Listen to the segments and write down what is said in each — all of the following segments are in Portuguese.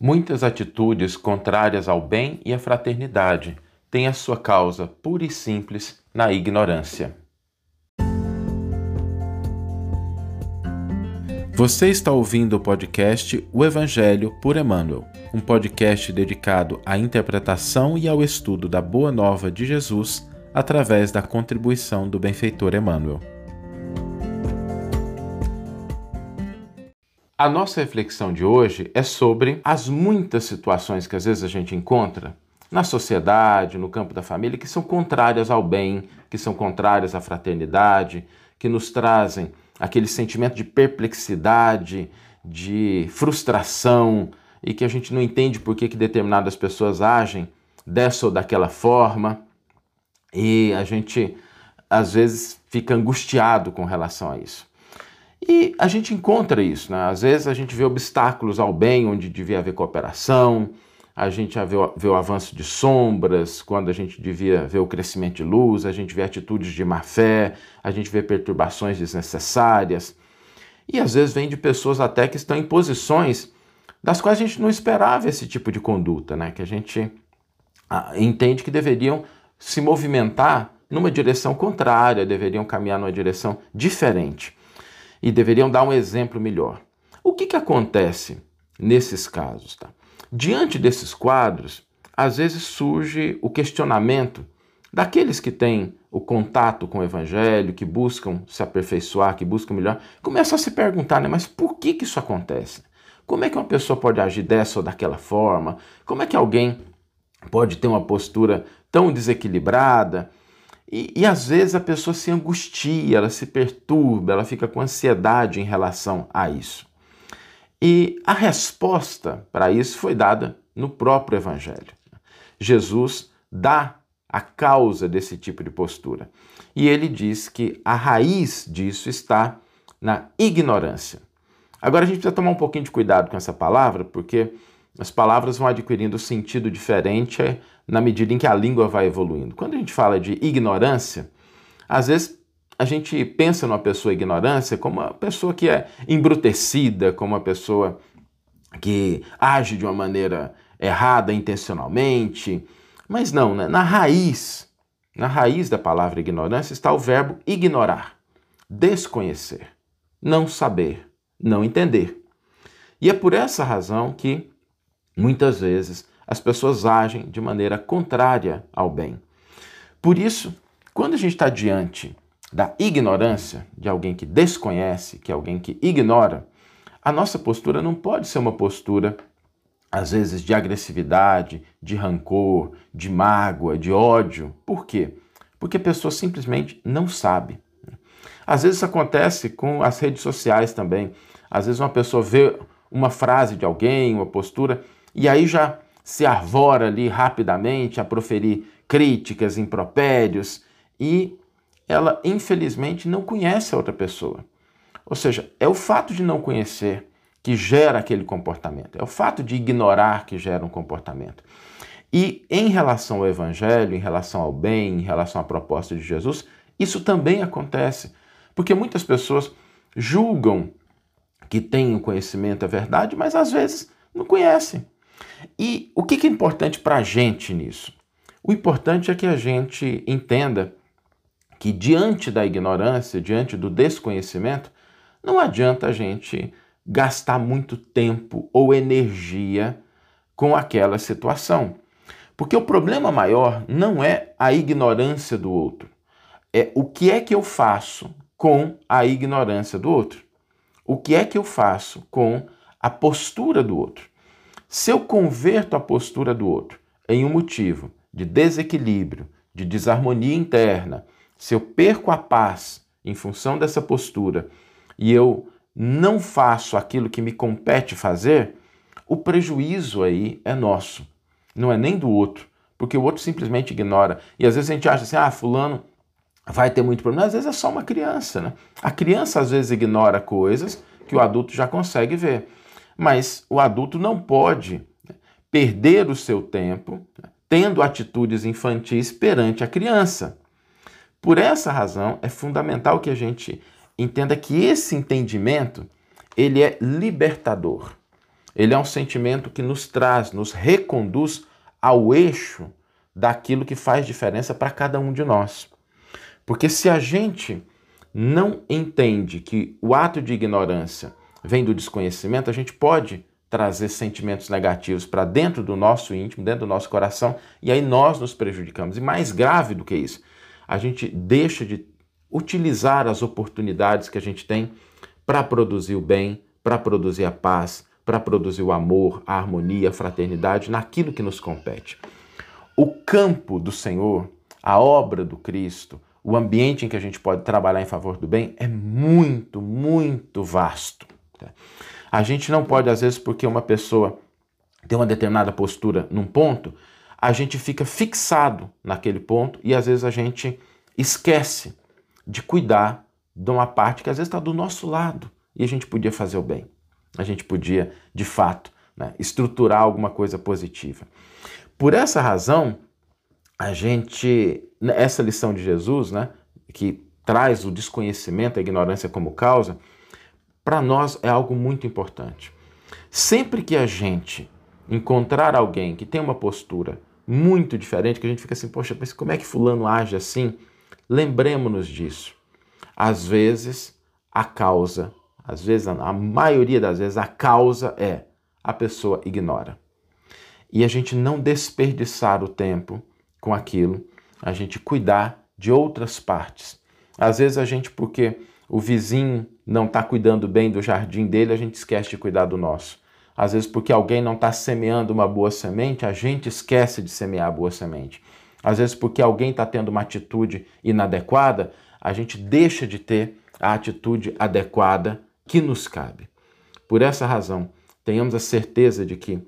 Muitas atitudes contrárias ao bem e à fraternidade têm a sua causa pura e simples na ignorância. Você está ouvindo o podcast O Evangelho por Emmanuel, um podcast dedicado à interpretação e ao estudo da Boa Nova de Jesus através da contribuição do benfeitor Emmanuel. A nossa reflexão de hoje é sobre as muitas situações que às vezes a gente encontra na sociedade, no campo da família, que são contrárias ao bem, que são contrárias à fraternidade, que nos trazem aquele sentimento de perplexidade, de frustração e que a gente não entende por que, que determinadas pessoas agem dessa ou daquela forma e a gente às vezes fica angustiado com relação a isso. E a gente encontra isso, né? Às vezes a gente vê obstáculos ao bem onde devia haver cooperação, a gente vê o, vê o avanço de sombras quando a gente devia ver o crescimento de luz, a gente vê atitudes de má fé, a gente vê perturbações desnecessárias. E às vezes vem de pessoas até que estão em posições das quais a gente não esperava esse tipo de conduta, né? Que a gente entende que deveriam se movimentar numa direção contrária, deveriam caminhar numa direção diferente e deveriam dar um exemplo melhor. O que, que acontece nesses casos? Tá? Diante desses quadros, às vezes surge o questionamento daqueles que têm o contato com o evangelho, que buscam se aperfeiçoar, que buscam melhor, começam a se perguntar, né, mas por que, que isso acontece? Como é que uma pessoa pode agir dessa ou daquela forma? Como é que alguém pode ter uma postura tão desequilibrada? E, e, às vezes a pessoa se angustia, ela se perturba, ela fica com ansiedade em relação a isso. E a resposta para isso foi dada no próprio Evangelho. Jesus dá a causa desse tipo de postura. E ele diz que a raiz disso está na ignorância. Agora a gente precisa tomar um pouquinho de cuidado com essa palavra, porque as palavras vão adquirindo sentido diferente na medida em que a língua vai evoluindo. Quando a gente fala de ignorância, às vezes a gente pensa numa pessoa ignorância como uma pessoa que é embrutecida, como uma pessoa que age de uma maneira errada intencionalmente. Mas não, né? na raiz, na raiz da palavra ignorância está o verbo ignorar, desconhecer, não saber, não entender. E é por essa razão que, muitas vezes, as pessoas agem de maneira contrária ao bem. Por isso, quando a gente está diante da ignorância de alguém que desconhece, que é alguém que ignora, a nossa postura não pode ser uma postura, às vezes, de agressividade, de rancor, de mágoa, de ódio. Por quê? Porque a pessoa simplesmente não sabe. Às vezes isso acontece com as redes sociais também. Às vezes uma pessoa vê uma frase de alguém, uma postura, e aí já se arvora ali rapidamente a proferir críticas, impropérios e ela infelizmente não conhece a outra pessoa. Ou seja, é o fato de não conhecer que gera aquele comportamento, é o fato de ignorar que gera um comportamento. E em relação ao evangelho, em relação ao bem, em relação à proposta de Jesus, isso também acontece, porque muitas pessoas julgam que têm o conhecimento, é verdade, mas às vezes não conhecem. E o que é importante para a gente nisso? O importante é que a gente entenda que diante da ignorância, diante do desconhecimento, não adianta a gente gastar muito tempo ou energia com aquela situação. Porque o problema maior não é a ignorância do outro, é o que é que eu faço com a ignorância do outro. O que é que eu faço com a postura do outro? Se eu converto a postura do outro em um motivo de desequilíbrio, de desarmonia interna, se eu perco a paz em função dessa postura e eu não faço aquilo que me compete fazer, o prejuízo aí é nosso, não é nem do outro, porque o outro simplesmente ignora. E às vezes a gente acha assim: ah, Fulano vai ter muito problema. Às vezes é só uma criança, né? A criança às vezes ignora coisas que o adulto já consegue ver. Mas o adulto não pode perder o seu tempo tendo atitudes infantis perante a criança. Por essa razão, é fundamental que a gente entenda que esse entendimento ele é libertador. Ele é um sentimento que nos traz, nos reconduz ao eixo daquilo que faz diferença para cada um de nós. Porque se a gente não entende que o ato de ignorância vem do desconhecimento, a gente pode trazer sentimentos negativos para dentro do nosso íntimo, dentro do nosso coração, e aí nós nos prejudicamos. E mais grave do que isso, a gente deixa de utilizar as oportunidades que a gente tem para produzir o bem, para produzir a paz, para produzir o amor, a harmonia, a fraternidade naquilo que nos compete. O campo do Senhor, a obra do Cristo, o ambiente em que a gente pode trabalhar em favor do bem é muito, muito vasto. A gente não pode, às vezes, porque uma pessoa tem uma determinada postura num ponto, a gente fica fixado naquele ponto e às vezes a gente esquece de cuidar de uma parte que às vezes está do nosso lado e a gente podia fazer o bem. A gente podia, de fato, né, estruturar alguma coisa positiva. Por essa razão, a gente, essa lição de Jesus, né, que traz o desconhecimento, a ignorância como causa, para nós é algo muito importante. Sempre que a gente encontrar alguém que tem uma postura muito diferente, que a gente fica assim, poxa, mas como é que fulano age assim? Lembremos-nos disso. Às vezes, a causa, às vezes, a maioria das vezes, a causa é a pessoa ignora. E a gente não desperdiçar o tempo com aquilo, a gente cuidar de outras partes. Às vezes a gente, porque o vizinho não está cuidando bem do jardim dele, a gente esquece de cuidar do nosso. Às vezes, porque alguém não está semeando uma boa semente, a gente esquece de semear a boa semente. Às vezes, porque alguém está tendo uma atitude inadequada, a gente deixa de ter a atitude adequada que nos cabe. Por essa razão, tenhamos a certeza de que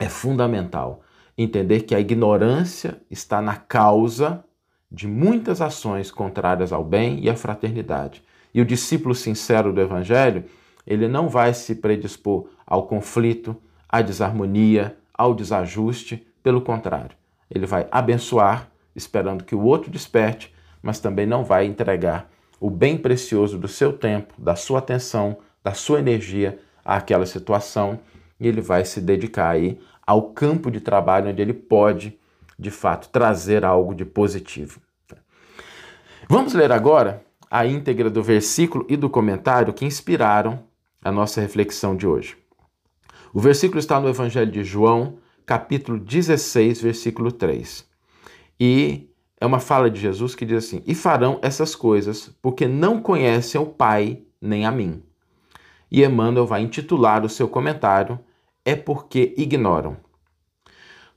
é fundamental entender que a ignorância está na causa de muitas ações contrárias ao bem e à fraternidade. E o discípulo sincero do Evangelho, ele não vai se predispor ao conflito, à desarmonia, ao desajuste, pelo contrário, ele vai abençoar, esperando que o outro desperte, mas também não vai entregar o bem precioso do seu tempo, da sua atenção, da sua energia àquela situação, e ele vai se dedicar aí ao campo de trabalho onde ele pode, de fato, trazer algo de positivo. Vamos ler agora a íntegra do versículo e do comentário que inspiraram a nossa reflexão de hoje. O versículo está no Evangelho de João, capítulo 16, versículo 3. E é uma fala de Jesus que diz assim: E farão essas coisas porque não conhecem o Pai nem a mim. E Emmanuel vai intitular o seu comentário É porque ignoram.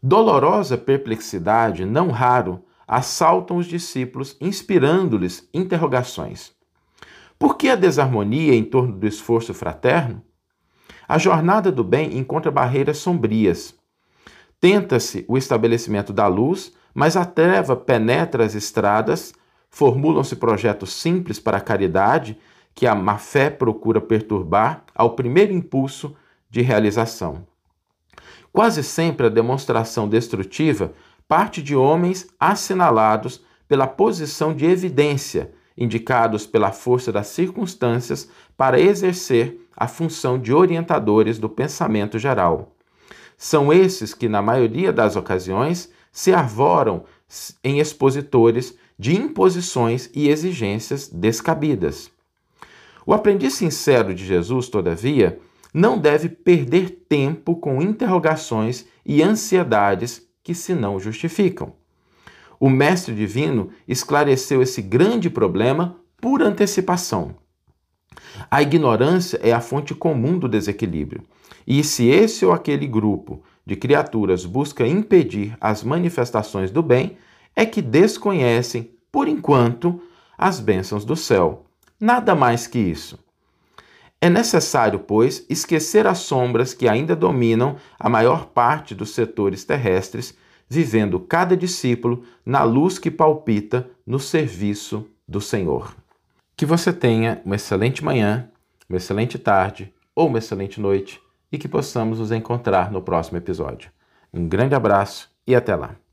Dolorosa perplexidade, não raro, assaltam os discípulos, inspirando-lhes interrogações. Por que a desarmonia em torno do esforço fraterno? A jornada do bem encontra barreiras sombrias. Tenta-se o estabelecimento da luz, mas a treva penetra as estradas, formulam-se projetos simples para a caridade que a má-fé procura perturbar ao primeiro impulso de realização. Quase sempre a demonstração destrutiva parte de homens assinalados pela posição de evidência, indicados pela força das circunstâncias para exercer a função de orientadores do pensamento geral. São esses que, na maioria das ocasiões, se arvoram em expositores de imposições e exigências descabidas. O aprendiz sincero de Jesus, todavia, não deve perder tempo com interrogações e ansiedades que se não justificam. O Mestre Divino esclareceu esse grande problema por antecipação. A ignorância é a fonte comum do desequilíbrio. E se esse ou aquele grupo de criaturas busca impedir as manifestações do bem, é que desconhecem, por enquanto, as bênçãos do céu. Nada mais que isso. É necessário, pois, esquecer as sombras que ainda dominam a maior parte dos setores terrestres, vivendo cada discípulo na luz que palpita no serviço do Senhor. Que você tenha uma excelente manhã, uma excelente tarde ou uma excelente noite e que possamos nos encontrar no próximo episódio. Um grande abraço e até lá!